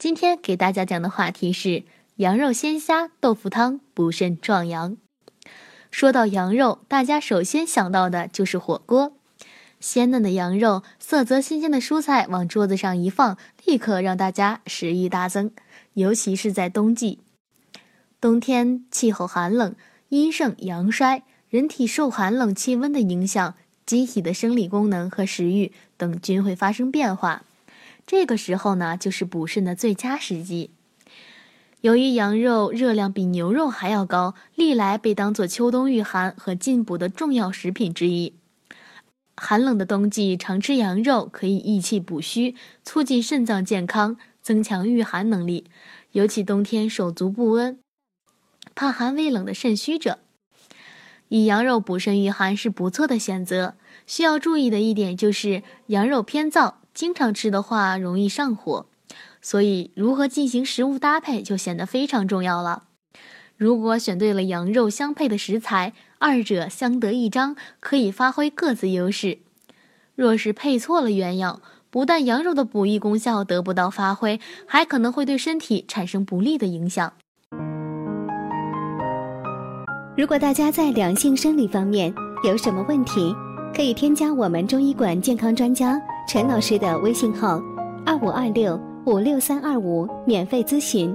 今天给大家讲的话题是羊肉鲜虾豆腐汤补肾壮阳。说到羊肉，大家首先想到的就是火锅。鲜嫩的羊肉，色泽新鲜的蔬菜往桌子上一放，立刻让大家食欲大增。尤其是在冬季，冬天气候寒冷，阴盛阳衰，人体受寒冷气温的影响，机体的生理功能和食欲等均会发生变化。这个时候呢，就是补肾的最佳时机。由于羊肉热量比牛肉还要高，历来被当作秋冬御寒和进补的重要食品之一。寒冷的冬季，常吃羊肉可以益气补虚，促进肾脏健康，增强御寒能力。尤其冬天手足不温、怕寒畏冷的肾虚者，以羊肉补肾御寒是不错的选择。需要注意的一点就是，羊肉偏燥。经常吃的话容易上火，所以如何进行食物搭配就显得非常重要了。如果选对了羊肉相配的食材，二者相得益彰，可以发挥各自优势。若是配错了原样，不但羊肉的补益功效得不到发挥，还可能会对身体产生不利的影响。如果大家在两性生理方面有什么问题，可以添加我们中医馆健康专家。陈老师的微信号：二五二六五六三二五，免费咨询。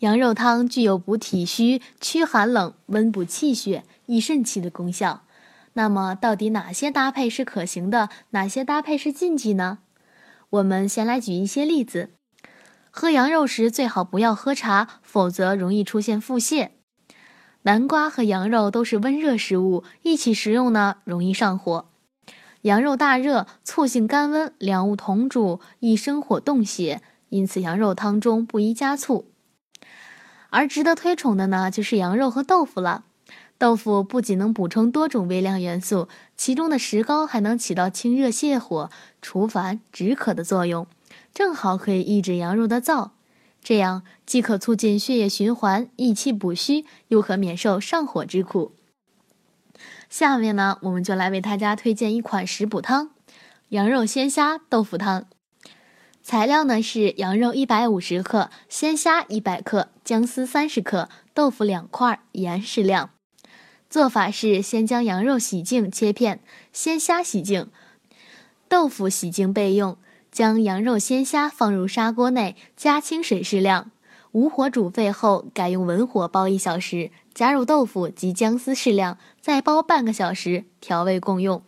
羊肉汤具有补体虚、驱寒冷、温补气血、益肾气的功效。那么，到底哪些搭配是可行的，哪些搭配是禁忌呢？我们先来举一些例子。喝羊肉时最好不要喝茶，否则容易出现腹泻。南瓜和羊肉都是温热食物，一起食用呢容易上火。羊肉大热，醋性甘温，两物同煮易生火动血，因此羊肉汤中不宜加醋。而值得推崇的呢，就是羊肉和豆腐了。豆腐不仅能补充多种微量元素，其中的石膏还能起到清热泻火、除烦止渴的作用，正好可以抑制羊肉的燥。这样既可促进血液循环、益气补虚，又可免受上火之苦。下面呢，我们就来为大家推荐一款食补汤——羊肉鲜虾豆腐汤。材料呢是羊肉一百五十克、鲜虾一百克、姜丝三十克、豆腐两块、盐适量。做法是：先将羊肉洗净切片，鲜虾洗净，豆腐洗净备用。将羊肉、鲜虾放入砂锅内，加清水适量，无火煮沸后，改用文火煲一小时，加入豆腐及姜丝适量，再煲半个小时，调味共用。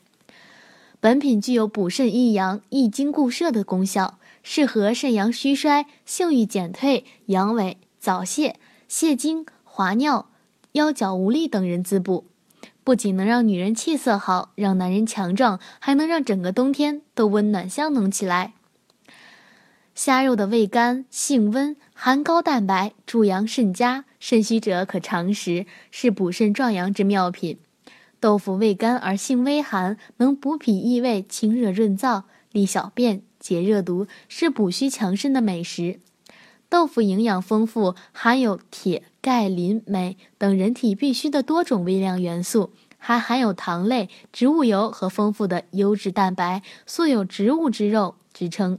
本品具有补肾益阳、益精固摄的功效，适合肾阳虚衰、性欲减退、阳痿、早泄、泄精、滑尿、腰脚无力等人滋补。不仅能让女人气色好，让男人强壮，还能让整个冬天都温暖香浓起来。虾肉的味甘性温，含高蛋白，助阳肾佳，肾虚者可常食，是补肾壮阳之妙品。豆腐味甘而性微寒，能补脾益胃，清热润燥，利小便，解热毒，是补虚强身的美食。豆腐营养丰富，含有铁、钙、磷、镁等人体必需的多种微量元素，还含有糖类、植物油和丰富的优质蛋白，素有“植物之肉”之称。